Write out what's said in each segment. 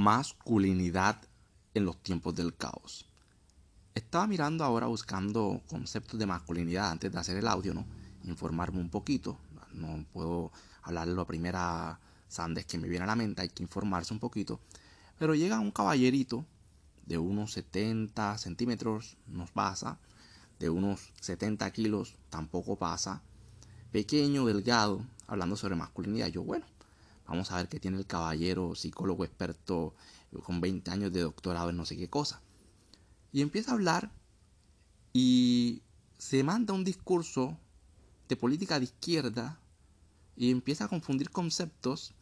masculinidad en los tiempos del caos. Estaba mirando ahora buscando conceptos de masculinidad antes de hacer el audio, ¿no? Informarme un poquito. No puedo hablar de la primera sandes que me viene a la mente, hay que informarse un poquito. Pero llega un caballerito de unos 70 centímetros, nos pasa, de unos 70 kilos, tampoco pasa, pequeño, delgado, hablando sobre masculinidad. Yo, bueno, Vamos a ver qué tiene el caballero, psicólogo experto con 20 años de doctorado en no sé qué cosa. Y empieza a hablar y se manda un discurso de política de izquierda y empieza a confundir conceptos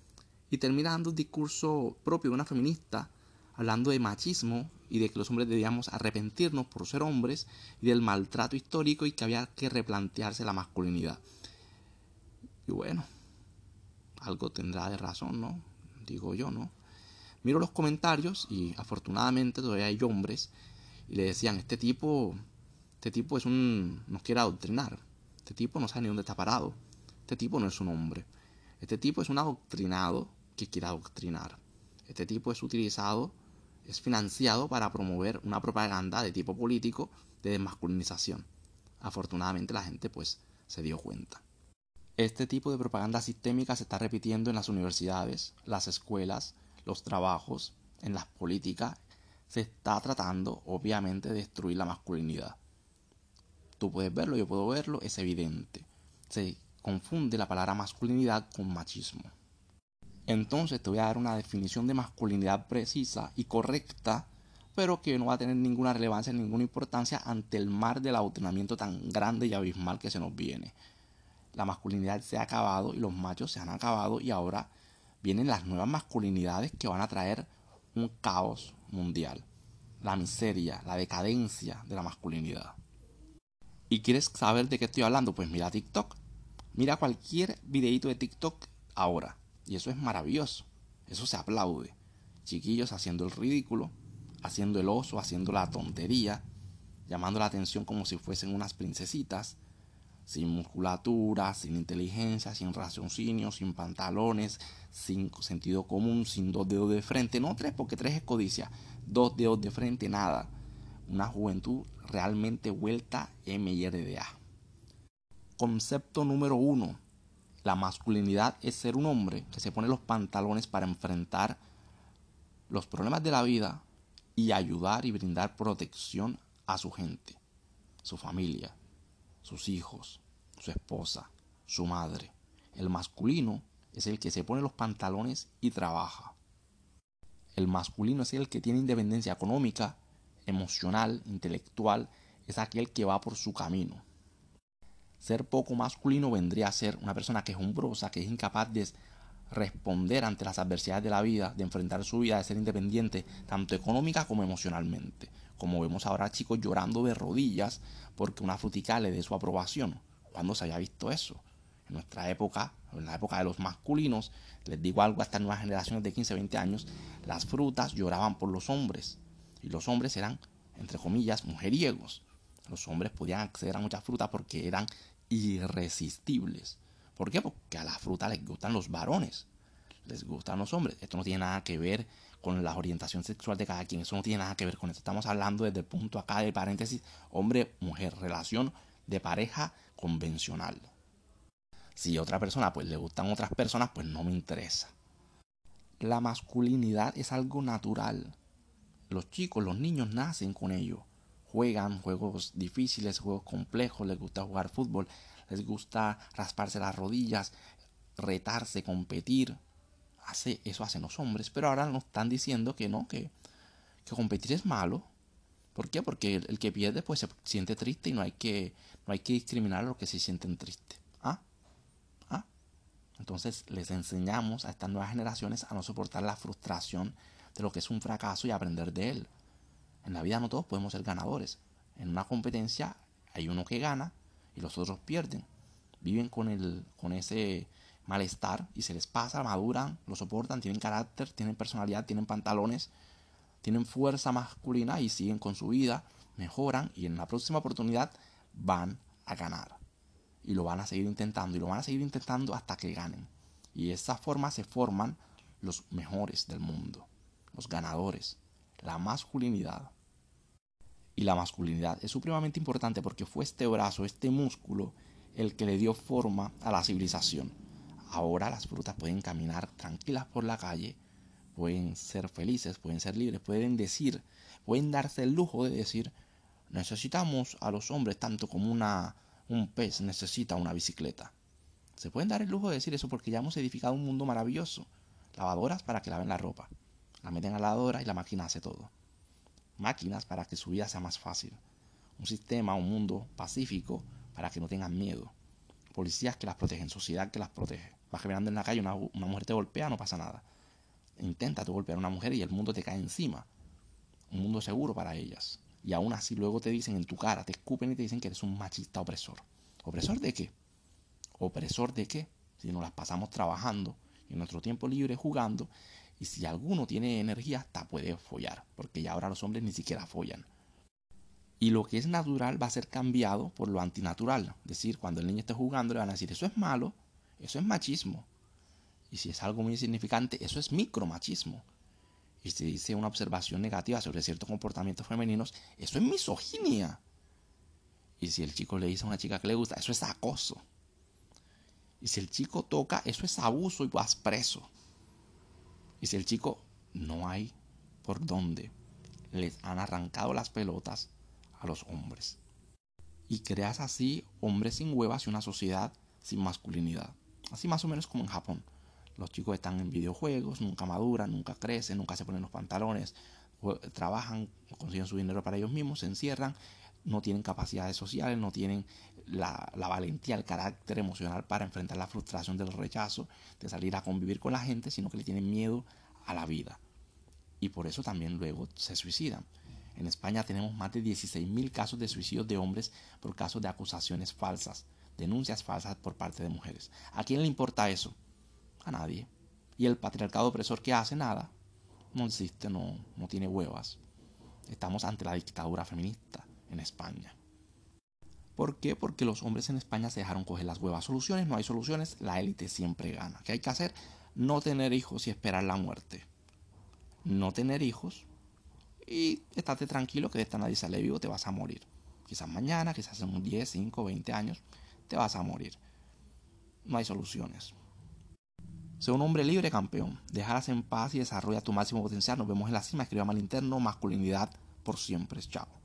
y termina dando un discurso propio de una feminista hablando de machismo y de que los hombres debíamos arrepentirnos por ser hombres y del maltrato histórico y que había que replantearse la masculinidad. Y bueno, algo tendrá de razón, ¿no? Digo yo, ¿no? Miro los comentarios y afortunadamente todavía hay hombres y le decían, este tipo, este tipo es un, nos quiere adoctrinar, este tipo no sabe ni dónde está parado, este tipo no es un hombre, este tipo es un adoctrinado que quiere adoctrinar, este tipo es utilizado, es financiado para promover una propaganda de tipo político de desmasculinización. Afortunadamente la gente pues se dio cuenta. Este tipo de propaganda sistémica se está repitiendo en las universidades, las escuelas, los trabajos, en las políticas. Se está tratando, obviamente, de destruir la masculinidad. Tú puedes verlo, yo puedo verlo, es evidente. Se confunde la palabra masculinidad con machismo. Entonces te voy a dar una definición de masculinidad precisa y correcta, pero que no va a tener ninguna relevancia, ninguna importancia ante el mar del adoctrinamiento tan grande y abismal que se nos viene la masculinidad se ha acabado y los machos se han acabado y ahora vienen las nuevas masculinidades que van a traer un caos mundial, la miseria, la decadencia de la masculinidad. ¿Y quieres saber de qué estoy hablando? Pues mira TikTok. Mira cualquier videito de TikTok ahora. Y eso es maravilloso. Eso se aplaude. Chiquillos haciendo el ridículo, haciendo el oso, haciendo la tontería, llamando la atención como si fuesen unas princesitas, sin musculatura, sin inteligencia, sin raciocinio, sin pantalones, sin sentido común, sin dos dedos de frente, no tres, porque tres es codicia, dos dedos de frente, nada. Una juventud realmente vuelta MRDA. Concepto número uno. La masculinidad es ser un hombre que se pone los pantalones para enfrentar los problemas de la vida y ayudar y brindar protección a su gente, su familia, sus hijos, su esposa, su madre. El masculino es el que se pone los pantalones y trabaja. El masculino es el que tiene independencia económica, emocional, intelectual, es aquel que va por su camino. Ser poco masculino vendría a ser una persona que es umbrosa, que es incapaz de responder ante las adversidades de la vida, de enfrentar su vida, de ser independiente, tanto económica como emocionalmente. Como vemos ahora chicos llorando de rodillas porque una frutica le dé su aprobación. ¿Cuándo se haya visto eso? En nuestra época, en la época de los masculinos, les digo algo a estas nuevas generaciones de 15, 20 años, las frutas lloraban por los hombres. Y los hombres eran, entre comillas, mujeriegos. Los hombres podían acceder a muchas frutas porque eran irresistibles. ¿Por qué? Porque a la fruta les gustan los varones, les gustan los hombres. Esto no tiene nada que ver con la orientación sexual de cada quien, eso no tiene nada que ver con esto. Estamos hablando desde el punto acá de paréntesis, hombre-mujer, relación de pareja convencional. Si a otra persona pues le gustan otras personas, pues no me interesa. La masculinidad es algo natural. Los chicos, los niños nacen con ello. Juegan juegos difíciles, juegos complejos, les gusta jugar fútbol, les gusta rasparse las rodillas, retarse, competir. Hace, eso hacen los hombres, pero ahora nos están diciendo que no, que, que competir es malo. ¿Por qué? Porque el, que pierde pues se siente triste y no hay que, no hay que discriminar a los que se sienten tristes. ¿Ah? ¿Ah? Entonces les enseñamos a estas nuevas generaciones a no soportar la frustración de lo que es un fracaso y aprender de él. En la vida no todos podemos ser ganadores. En una competencia hay uno que gana y los otros pierden. Viven con, el, con ese malestar y se les pasa, maduran, lo soportan, tienen carácter, tienen personalidad, tienen pantalones tienen fuerza masculina y siguen con su vida, mejoran y en la próxima oportunidad van a ganar. Y lo van a seguir intentando y lo van a seguir intentando hasta que ganen. Y de esa forma se forman los mejores del mundo. los ganadores, la masculinidad. Y la masculinidad es supremamente importante porque fue este brazo, este músculo, el que le dio forma a la civilización. Ahora las frutas pueden caminar tranquilas por la calle, pueden ser felices, pueden ser libres, pueden decir, pueden darse el lujo de decir, necesitamos a los hombres tanto como un pez necesita una bicicleta. Se pueden dar el lujo de decir eso porque ya hemos edificado un mundo maravilloso. Lavadoras para que laven la ropa. La meten a la lavadora y la máquina hace todo máquinas para que su vida sea más fácil, un sistema, un mundo pacífico para que no tengan miedo, policías que las protegen, sociedad que las protege. Vas caminando en la calle, una, una mujer te golpea, no pasa nada. Intenta tú golpear a una mujer y el mundo te cae encima. Un mundo seguro para ellas. Y aún así luego te dicen en tu cara, te escupen y te dicen que eres un machista opresor. ¿Opresor de qué? ¿Opresor de qué? Si nos las pasamos trabajando en nuestro tiempo libre jugando y si alguno tiene energía, hasta puede follar, porque ya ahora los hombres ni siquiera follan. Y lo que es natural va a ser cambiado por lo antinatural. Es decir, cuando el niño esté jugando le van a decir, eso es malo, eso es machismo. Y si es algo muy significante, eso es micromachismo. Y si dice una observación negativa sobre ciertos comportamientos femeninos, eso es misoginia. Y si el chico le dice a una chica que le gusta, eso es acoso. Y si el chico toca, eso es abuso y vas preso. Y si el chico no hay por dónde, les han arrancado las pelotas a los hombres. Y creas así hombres sin huevas y una sociedad sin masculinidad. Así más o menos como en Japón. Los chicos están en videojuegos, nunca maduran, nunca crecen, nunca se ponen los pantalones, trabajan, consiguen su dinero para ellos mismos, se encierran, no tienen capacidades sociales, no tienen la, la, valentía, el carácter emocional para enfrentar la frustración del rechazo, de salir a convivir con la gente, sino que le tienen miedo a la vida. Y por eso también luego se suicidan. En España tenemos más de 16.000 casos de suicidios de hombres por casos de acusaciones falsas, denuncias falsas por parte de mujeres. ¿A quién le importa eso? A nadie. Y el patriarcado opresor que hace nada, no existe, no, no tiene huevas. Estamos ante la dictadura feminista en España. ¿Por qué? Porque los hombres en España se dejaron coger las huevas. Soluciones, no hay soluciones, la élite siempre gana. ¿Qué hay que hacer? No tener hijos y esperar la muerte. No tener hijos y estate tranquilo que de esta nadie sale vivo, te vas a morir. Quizás mañana, quizás en 10, 5, 20 años, te vas a morir. No hay soluciones. Sé un hombre libre, campeón. Dejarás en paz y desarrolla tu máximo potencial. Nos vemos en la cima. Escriba mal interno, masculinidad por siempre. Chao.